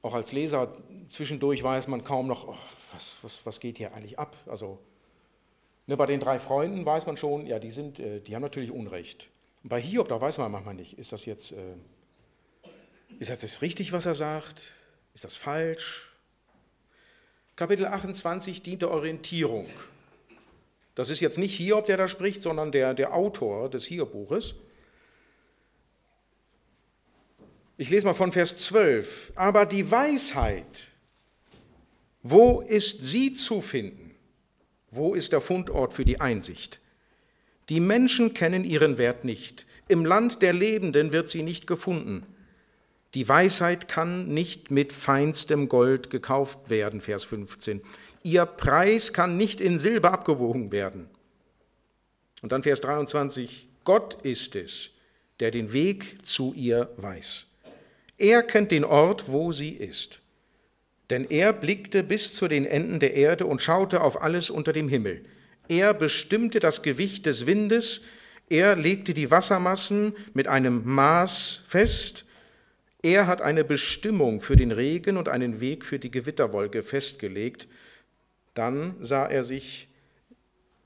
auch als Leser zwischendurch weiß man kaum noch, oh, was, was, was geht hier eigentlich ab? Also ne, bei den drei Freunden weiß man schon, ja, die, sind, äh, die haben natürlich Unrecht. Und bei Hiob, da weiß man manchmal nicht, ist das jetzt, äh, ist das jetzt richtig, was er sagt? Ist das falsch? Kapitel 28 dient der Orientierung. Das ist jetzt nicht Hiob, der da spricht, sondern der, der Autor des Hiob-Buches. Ich lese mal von Vers 12. Aber die Weisheit, wo ist sie zu finden? Wo ist der Fundort für die Einsicht? Die Menschen kennen ihren Wert nicht. Im Land der Lebenden wird sie nicht gefunden. Die Weisheit kann nicht mit feinstem Gold gekauft werden, Vers 15. Ihr Preis kann nicht in Silber abgewogen werden. Und dann Vers 23, Gott ist es, der den Weg zu ihr weiß. Er kennt den Ort, wo sie ist. Denn er blickte bis zu den Enden der Erde und schaute auf alles unter dem Himmel. Er bestimmte das Gewicht des Windes, er legte die Wassermassen mit einem Maß fest, er hat eine Bestimmung für den Regen und einen Weg für die Gewitterwolke festgelegt, dann sah er sich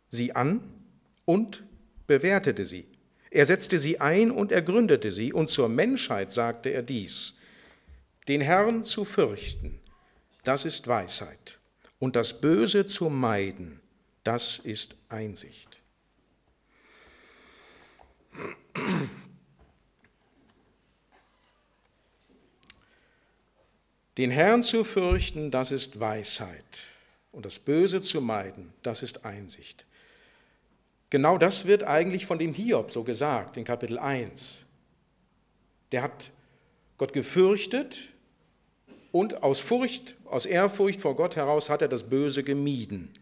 sie an und bewertete sie. Er setzte sie ein und ergründete sie, und zur Menschheit sagte er dies, den Herrn zu fürchten, das ist Weisheit, und das Böse zu meiden, das ist Einsicht. Den Herrn zu fürchten, das ist Weisheit und das Böse zu meiden, das ist Einsicht. Genau das wird eigentlich von dem Hiob so gesagt in Kapitel 1. Der hat Gott gefürchtet und aus Furcht, aus Ehrfurcht vor Gott heraus hat er das Böse gemieden.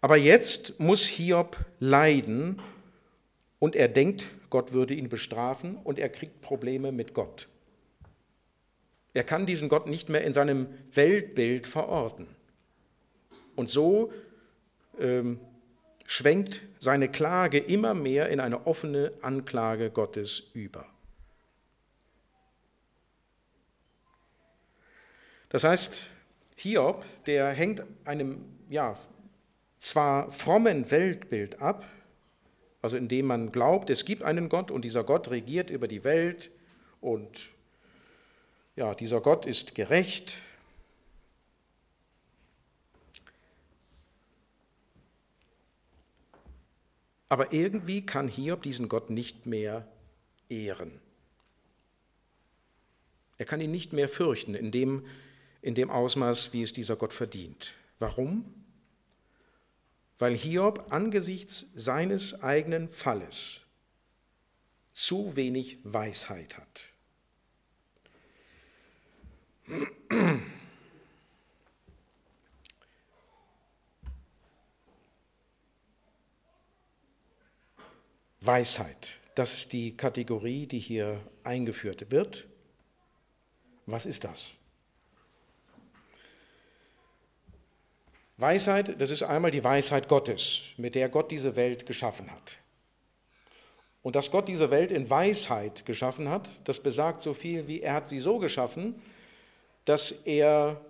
Aber jetzt muss Hiob leiden und er denkt, Gott würde ihn bestrafen und er kriegt Probleme mit Gott. Er kann diesen Gott nicht mehr in seinem Weltbild verorten. Und so ähm, schwenkt seine Klage immer mehr in eine offene Anklage Gottes über. Das heißt, Hiob, der hängt einem ja, zwar frommen Weltbild ab, also indem man glaubt, es gibt einen Gott und dieser Gott regiert über die Welt und ja, dieser Gott ist gerecht. Aber irgendwie kann Hiob diesen Gott nicht mehr ehren. Er kann ihn nicht mehr fürchten in dem, in dem Ausmaß, wie es dieser Gott verdient. Warum? Weil Hiob angesichts seines eigenen Falles zu wenig Weisheit hat. Weisheit, das ist die Kategorie, die hier eingeführt wird. Was ist das? Weisheit, das ist einmal die Weisheit Gottes, mit der Gott diese Welt geschaffen hat. Und dass Gott diese Welt in Weisheit geschaffen hat, das besagt so viel wie er hat sie so geschaffen, dass er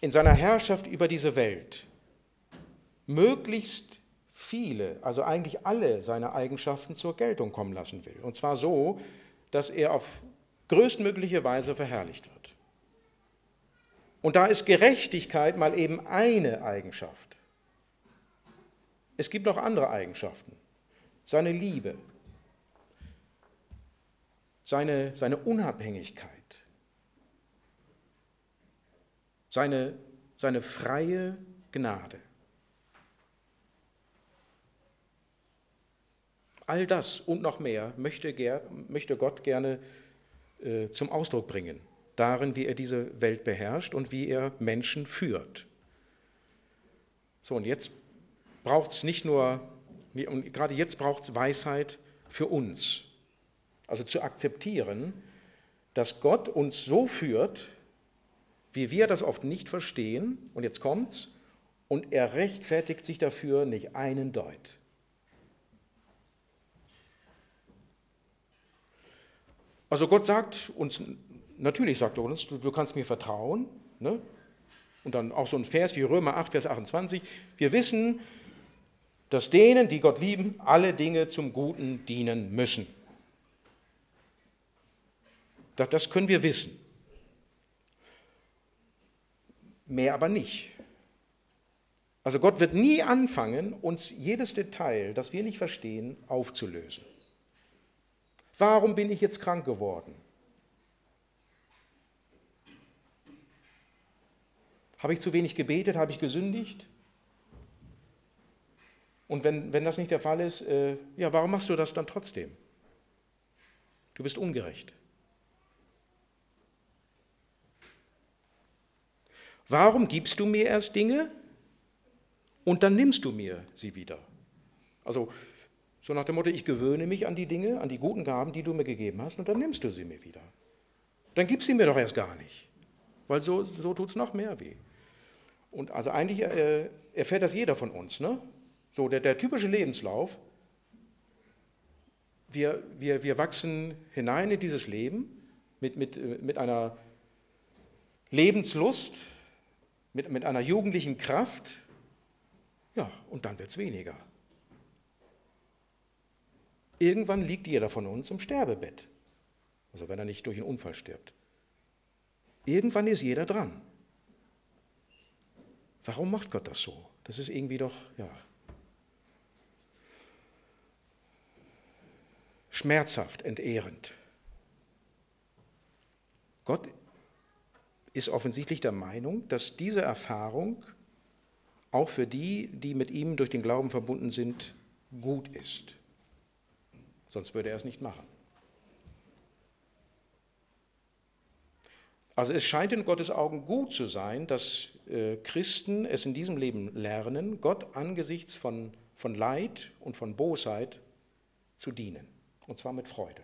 in seiner Herrschaft über diese Welt möglichst viele, also eigentlich alle seine Eigenschaften zur Geltung kommen lassen will. Und zwar so, dass er auf größtmögliche Weise verherrlicht wird. Und da ist Gerechtigkeit mal eben eine Eigenschaft. Es gibt noch andere Eigenschaften. Seine Liebe, seine, seine Unabhängigkeit, seine, seine freie Gnade. All das und noch mehr möchte, möchte Gott gerne äh, zum Ausdruck bringen, darin, wie er diese Welt beherrscht und wie er Menschen führt. So, und jetzt braucht es nicht nur, und gerade jetzt braucht es Weisheit für uns. Also zu akzeptieren, dass Gott uns so führt, wie wir das oft nicht verstehen, und jetzt kommt's, und er rechtfertigt sich dafür nicht einen Deut. Also Gott sagt uns, natürlich sagt er uns, du, du kannst mir vertrauen. Ne? Und dann auch so ein Vers wie Römer 8, Vers 28. Wir wissen, dass denen, die Gott lieben, alle Dinge zum Guten dienen müssen. Das, das können wir wissen. Mehr aber nicht. Also Gott wird nie anfangen, uns jedes Detail, das wir nicht verstehen, aufzulösen. Warum bin ich jetzt krank geworden? Habe ich zu wenig gebetet? Habe ich gesündigt? Und wenn, wenn das nicht der Fall ist, äh, ja, warum machst du das dann trotzdem? Du bist ungerecht. Warum gibst du mir erst Dinge und dann nimmst du mir sie wieder? Also so nach dem Motto, ich gewöhne mich an die Dinge, an die guten Gaben, die du mir gegeben hast, und dann nimmst du sie mir wieder. Dann gib sie mir doch erst gar nicht, weil so, so tut es noch mehr weh. Und also eigentlich äh, erfährt das jeder von uns. Ne? So der, der typische Lebenslauf, wir, wir, wir wachsen hinein in dieses Leben mit, mit, äh, mit einer Lebenslust, mit, mit einer jugendlichen Kraft, ja, und dann wird es weniger. Irgendwann liegt jeder von uns im Sterbebett. Also wenn er nicht durch einen Unfall stirbt. Irgendwann ist jeder dran. Warum macht Gott das so? Das ist irgendwie doch, ja, schmerzhaft, entehrend. Gott ist offensichtlich der Meinung, dass diese Erfahrung auch für die, die mit ihm durch den Glauben verbunden sind, gut ist sonst würde er es nicht machen. Also es scheint in Gottes Augen gut zu sein, dass äh, Christen es in diesem Leben lernen, Gott angesichts von, von Leid und von Bosheit zu dienen. Und zwar mit Freude.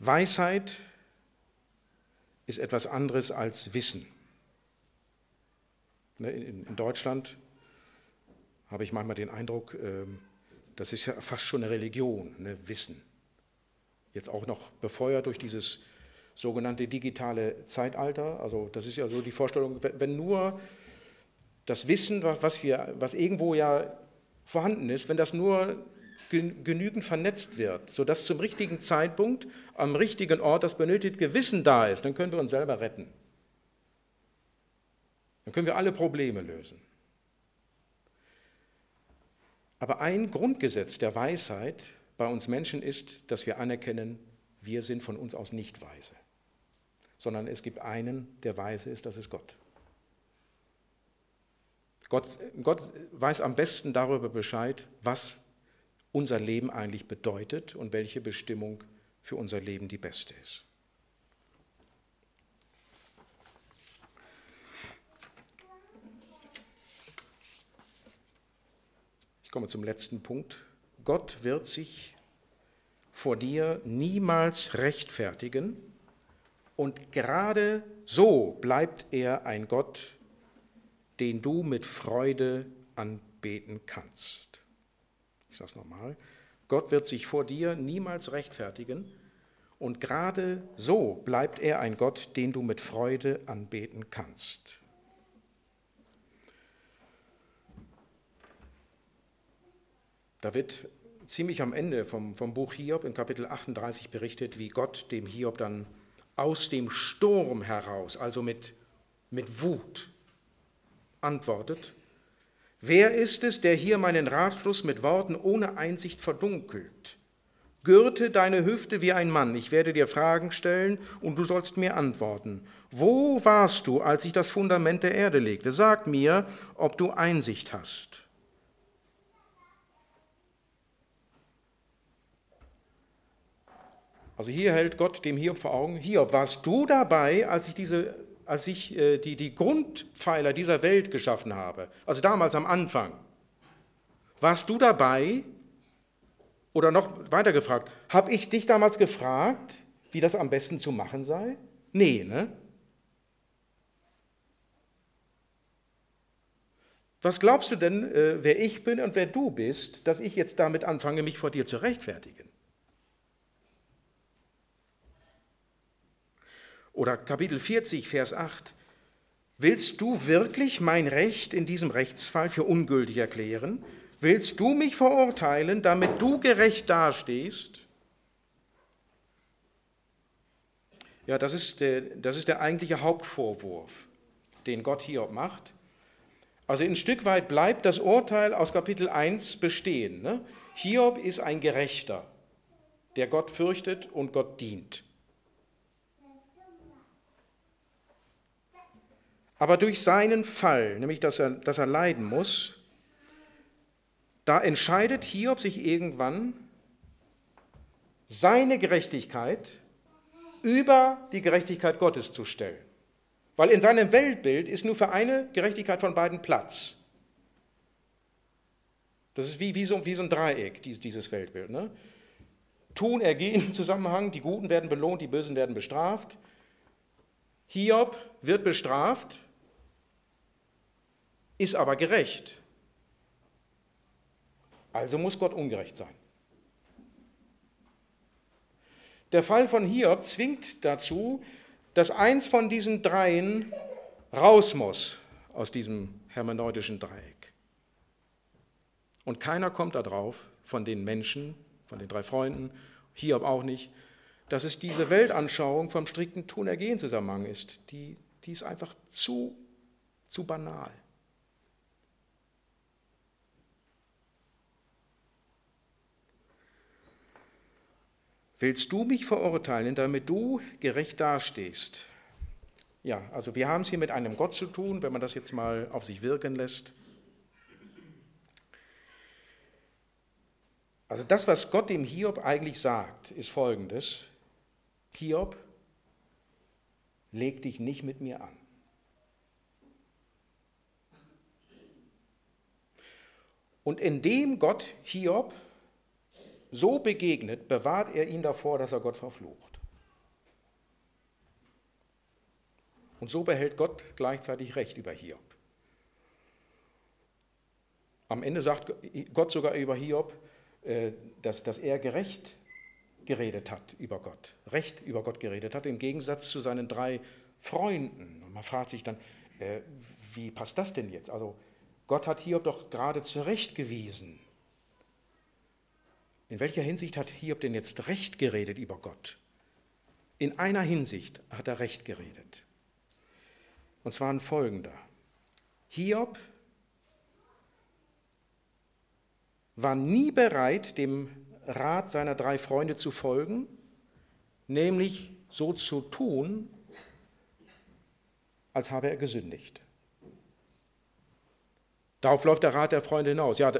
Weisheit ist etwas anderes als Wissen. Ne, in Deutschland habe ich manchmal den Eindruck, ähm, das ist ja fast schon eine Religion, ne? Wissen. Jetzt auch noch befeuert durch dieses sogenannte digitale Zeitalter. Also das ist ja so die Vorstellung, wenn nur das Wissen, was, wir, was irgendwo ja vorhanden ist, wenn das nur genügend vernetzt wird, sodass zum richtigen Zeitpunkt am richtigen Ort das benötigte Wissen da ist, dann können wir uns selber retten. Dann können wir alle Probleme lösen. Aber ein Grundgesetz der Weisheit bei uns Menschen ist, dass wir anerkennen, wir sind von uns aus nicht weise, sondern es gibt einen, der weise ist, das ist Gott. Gott, Gott weiß am besten darüber Bescheid, was unser Leben eigentlich bedeutet und welche Bestimmung für unser Leben die beste ist. Ich komme zum letzten Punkt. Gott wird sich vor dir niemals rechtfertigen und gerade so bleibt er ein Gott, den du mit Freude anbeten kannst. Ich sage es nochmal. Gott wird sich vor dir niemals rechtfertigen und gerade so bleibt er ein Gott, den du mit Freude anbeten kannst. Da wird ziemlich am Ende vom, vom Buch Hiob in Kapitel 38 berichtet, wie Gott dem Hiob dann aus dem Sturm heraus, also mit, mit Wut, antwortet. Wer ist es, der hier meinen Ratschluss mit Worten ohne Einsicht verdunkelt? Gürte deine Hüfte wie ein Mann, ich werde dir Fragen stellen und du sollst mir antworten. Wo warst du, als ich das Fundament der Erde legte? Sag mir, ob du Einsicht hast. Also hier hält Gott dem Hiob vor Augen, Hiob, warst du dabei, als ich, diese, als ich äh, die, die Grundpfeiler dieser Welt geschaffen habe? Also damals am Anfang. Warst du dabei? Oder noch weiter gefragt, habe ich dich damals gefragt, wie das am besten zu machen sei? Nee, ne? Was glaubst du denn, äh, wer ich bin und wer du bist, dass ich jetzt damit anfange, mich vor dir zu rechtfertigen? Oder Kapitel 40, Vers 8. Willst du wirklich mein Recht in diesem Rechtsfall für ungültig erklären? Willst du mich verurteilen, damit du gerecht dastehst? Ja, das ist der, das ist der eigentliche Hauptvorwurf, den Gott Hiob macht. Also ein Stück weit bleibt das Urteil aus Kapitel 1 bestehen. Ne? Hiob ist ein Gerechter, der Gott fürchtet und Gott dient. Aber durch seinen Fall, nämlich dass er, dass er leiden muss, da entscheidet Hiob sich irgendwann, seine Gerechtigkeit über die Gerechtigkeit Gottes zu stellen. Weil in seinem Weltbild ist nur für eine Gerechtigkeit von beiden Platz. Das ist wie, wie, so, wie so ein Dreieck, dieses Weltbild. Ne? Tun, Ergehen, Zusammenhang, die Guten werden belohnt, die Bösen werden bestraft. Hiob wird bestraft, ist aber gerecht. Also muss Gott ungerecht sein. Der Fall von Hiob zwingt dazu, dass eins von diesen dreien raus muss aus diesem hermeneutischen Dreieck. Und keiner kommt darauf, von den Menschen, von den drei Freunden, Hiob auch nicht, dass es diese Weltanschauung vom strikten Tun-Ergehen-Zusammenhang ist. Die, die ist einfach zu, zu banal. Willst du mich verurteilen, damit du gerecht dastehst? Ja, also wir haben es hier mit einem Gott zu tun, wenn man das jetzt mal auf sich wirken lässt. Also das, was Gott dem Hiob eigentlich sagt, ist folgendes. Hiob, leg dich nicht mit mir an. Und indem Gott Hiob so begegnet, bewahrt er ihn davor, dass er Gott verflucht. Und so behält Gott gleichzeitig Recht über Hiob. Am Ende sagt Gott sogar über Hiob, äh, dass, dass er gerecht, geredet hat über Gott, recht über Gott geredet hat, im Gegensatz zu seinen drei Freunden. Und man fragt sich dann, äh, wie passt das denn jetzt? Also Gott hat Hiob doch gerade zurechtgewiesen. In welcher Hinsicht hat Hiob denn jetzt recht geredet über Gott? In einer Hinsicht hat er recht geredet. Und zwar in folgender. Hiob war nie bereit, dem Rat seiner drei Freunde zu folgen, nämlich so zu tun, als habe er gesündigt. Darauf läuft der Rat der Freunde hinaus. Ja,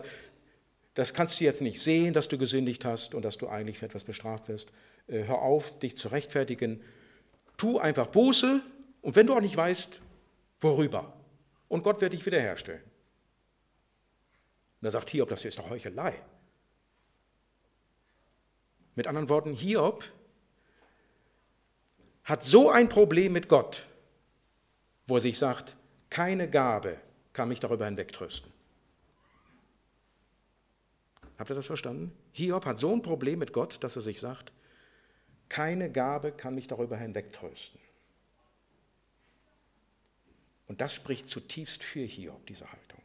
das kannst du jetzt nicht sehen, dass du gesündigt hast und dass du eigentlich für etwas bestraft wirst. Äh, hör auf, dich zu rechtfertigen. Tu einfach Buße und wenn du auch nicht weißt, worüber. Und Gott wird dich wiederherstellen. Und da sagt Hiob, das ist doch Heuchelei. Mit anderen Worten, Hiob hat so ein Problem mit Gott, wo er sich sagt, keine Gabe kann mich darüber hinwegtrösten. Habt ihr das verstanden? Hiob hat so ein Problem mit Gott, dass er sich sagt, keine Gabe kann mich darüber hinwegtrösten. Und das spricht zutiefst für Hiob, diese Haltung.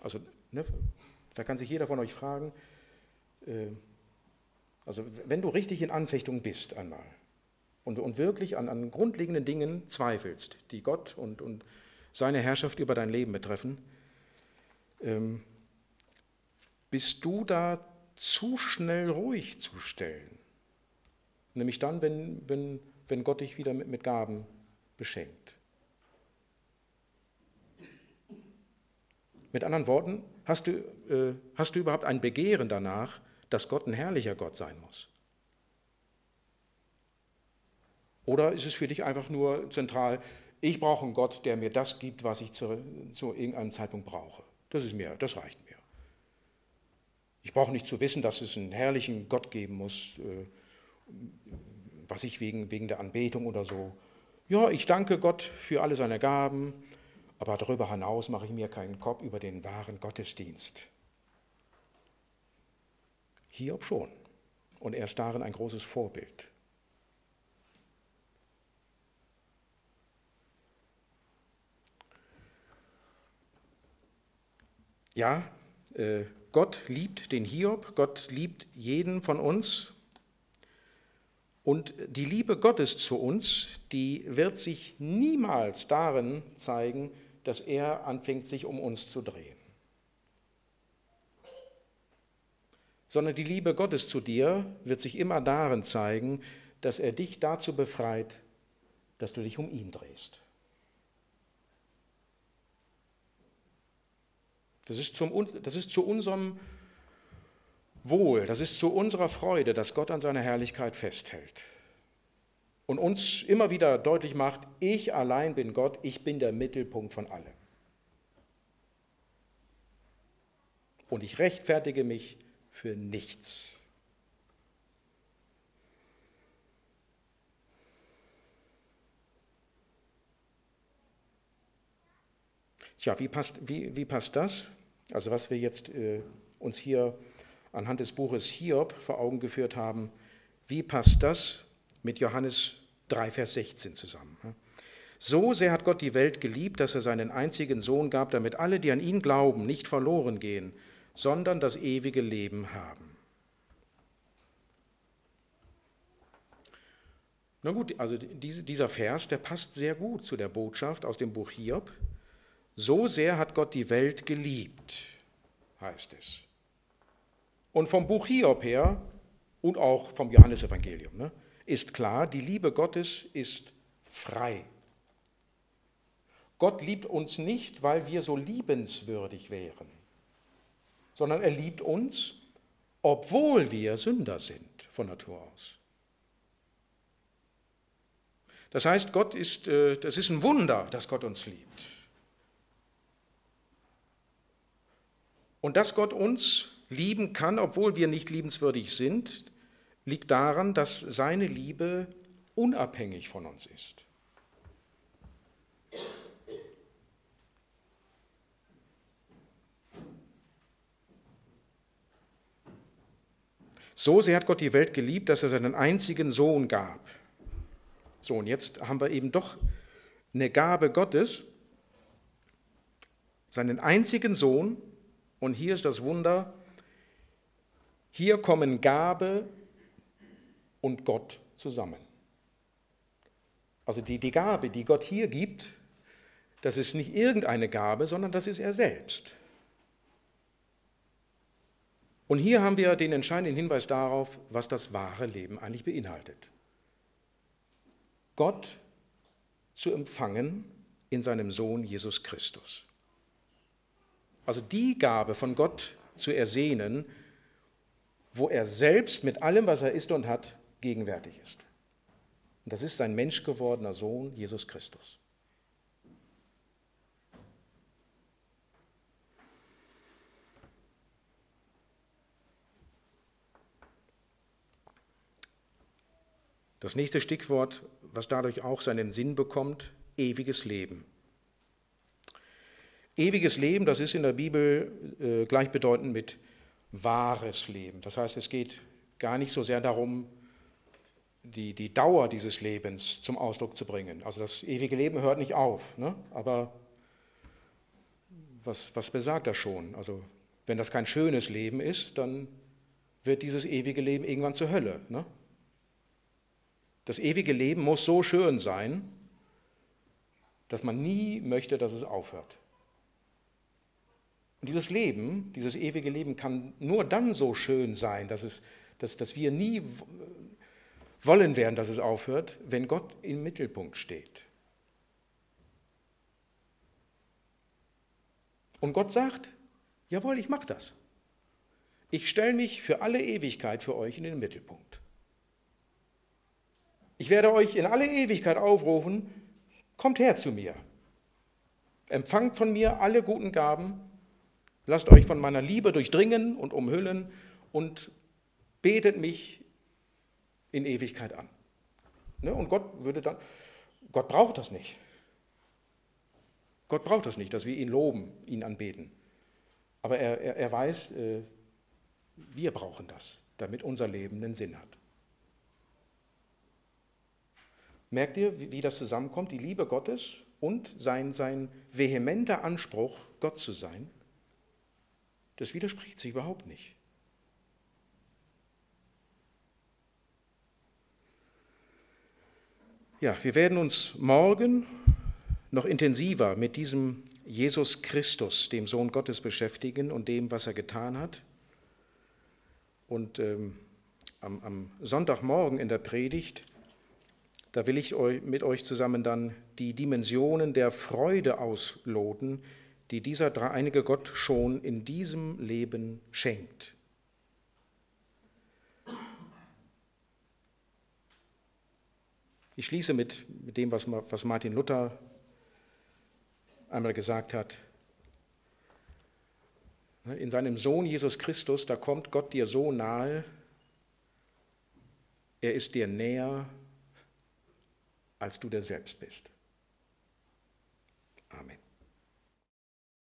Also, ne, da kann sich jeder von euch fragen, äh, also wenn du richtig in Anfechtung bist einmal und, und wirklich an, an grundlegenden Dingen zweifelst, die Gott und, und seine Herrschaft über dein Leben betreffen, ähm, bist du da zu schnell ruhig zu stellen. Nämlich dann, wenn, wenn, wenn Gott dich wieder mit, mit Gaben beschenkt. Mit anderen Worten, hast du, äh, hast du überhaupt ein Begehren danach, dass Gott ein herrlicher Gott sein muss? Oder ist es für dich einfach nur zentral, ich brauche einen Gott, der mir das gibt, was ich zu, zu irgendeinem Zeitpunkt brauche? Das ist mir, das reicht mir. Ich brauche nicht zu wissen, dass es einen herrlichen Gott geben muss, äh, was ich wegen, wegen der Anbetung oder so. Ja, ich danke Gott für alle seine Gaben, aber darüber hinaus mache ich mir keinen Kopf über den wahren Gottesdienst. Hiob schon. Und er ist darin ein großes Vorbild. Ja, äh, Gott liebt den Hiob, Gott liebt jeden von uns. Und die Liebe Gottes zu uns, die wird sich niemals darin zeigen, dass er anfängt, sich um uns zu drehen. Sondern die Liebe Gottes zu dir wird sich immer darin zeigen, dass er dich dazu befreit, dass du dich um ihn drehst. Das ist, zum, das ist zu unserem Wohl, das ist zu unserer Freude, dass Gott an seiner Herrlichkeit festhält und uns immer wieder deutlich macht, ich allein bin Gott, ich bin der Mittelpunkt von allem. Und ich rechtfertige mich für nichts. Tja, wie passt, wie, wie passt das? Also was wir jetzt äh, uns hier anhand des Buches Hiob vor Augen geführt haben, wie passt das mit Johannes 3, Vers 16 zusammen. So sehr hat Gott die Welt geliebt, dass er seinen einzigen Sohn gab, damit alle, die an ihn glauben, nicht verloren gehen, sondern das ewige Leben haben. Na gut, also dieser Vers, der passt sehr gut zu der Botschaft aus dem Buch Hiob. So sehr hat Gott die Welt geliebt, heißt es. Und vom Buch Hiob her und auch vom Johannesevangelium, ne, ist klar, die Liebe Gottes ist frei. Gott liebt uns nicht, weil wir so liebenswürdig wären, sondern er liebt uns, obwohl wir Sünder sind von Natur aus. Das heißt, Gott ist, äh, das ist ein Wunder, dass Gott uns liebt. Und dass Gott uns lieben kann, obwohl wir nicht liebenswürdig sind, liegt daran, dass seine Liebe unabhängig von uns ist. So sehr hat Gott die Welt geliebt, dass er seinen einzigen Sohn gab. So, und jetzt haben wir eben doch eine Gabe Gottes, seinen einzigen Sohn. Und hier ist das Wunder, hier kommen Gabe und Gott zusammen. Also die, die Gabe, die Gott hier gibt, das ist nicht irgendeine Gabe, sondern das ist er selbst. Und hier haben wir den entscheidenden Hinweis darauf, was das wahre Leben eigentlich beinhaltet. Gott zu empfangen in seinem Sohn Jesus Christus. Also die Gabe von Gott zu ersehnen, wo er selbst mit allem, was er ist und hat, gegenwärtig ist. Und das ist sein menschgewordener Sohn Jesus Christus. Das nächste Stichwort, was dadurch auch seinen Sinn bekommt, ewiges Leben. Ewiges Leben, das ist in der Bibel äh, gleichbedeutend mit wahres Leben. Das heißt, es geht gar nicht so sehr darum, die, die Dauer dieses Lebens zum Ausdruck zu bringen. Also das ewige Leben hört nicht auf, ne? aber was, was besagt das schon? Also wenn das kein schönes Leben ist, dann wird dieses ewige Leben irgendwann zur Hölle. Ne? Das ewige Leben muss so schön sein, dass man nie möchte, dass es aufhört. Und dieses Leben, dieses ewige Leben kann nur dann so schön sein, dass, es, dass, dass wir nie wollen werden, dass es aufhört, wenn Gott im Mittelpunkt steht. Und Gott sagt, jawohl, ich mache das. Ich stelle mich für alle Ewigkeit für euch in den Mittelpunkt. Ich werde euch in alle Ewigkeit aufrufen, kommt her zu mir. Empfangt von mir alle guten Gaben, lasst euch von meiner Liebe durchdringen und umhüllen und betet mich in Ewigkeit an. Ne? Und Gott würde dann, Gott braucht das nicht. Gott braucht das nicht, dass wir ihn loben, ihn anbeten. Aber er, er, er weiß, äh, wir brauchen das, damit unser Leben einen Sinn hat. Merkt ihr, wie, wie das zusammenkommt? Die Liebe Gottes und sein, sein vehementer Anspruch, Gott zu sein, das widerspricht sich überhaupt nicht. Ja, wir werden uns morgen noch intensiver mit diesem Jesus Christus, dem Sohn Gottes, beschäftigen und dem, was er getan hat. Und ähm, am, am Sonntagmorgen in der Predigt da will ich mit euch zusammen dann die Dimensionen der Freude ausloten, die dieser dreieinige Gott schon in diesem Leben schenkt. Ich schließe mit, mit dem, was, was Martin Luther einmal gesagt hat. In seinem Sohn Jesus Christus, da kommt Gott dir so nahe, er ist dir näher als du der selbst bist.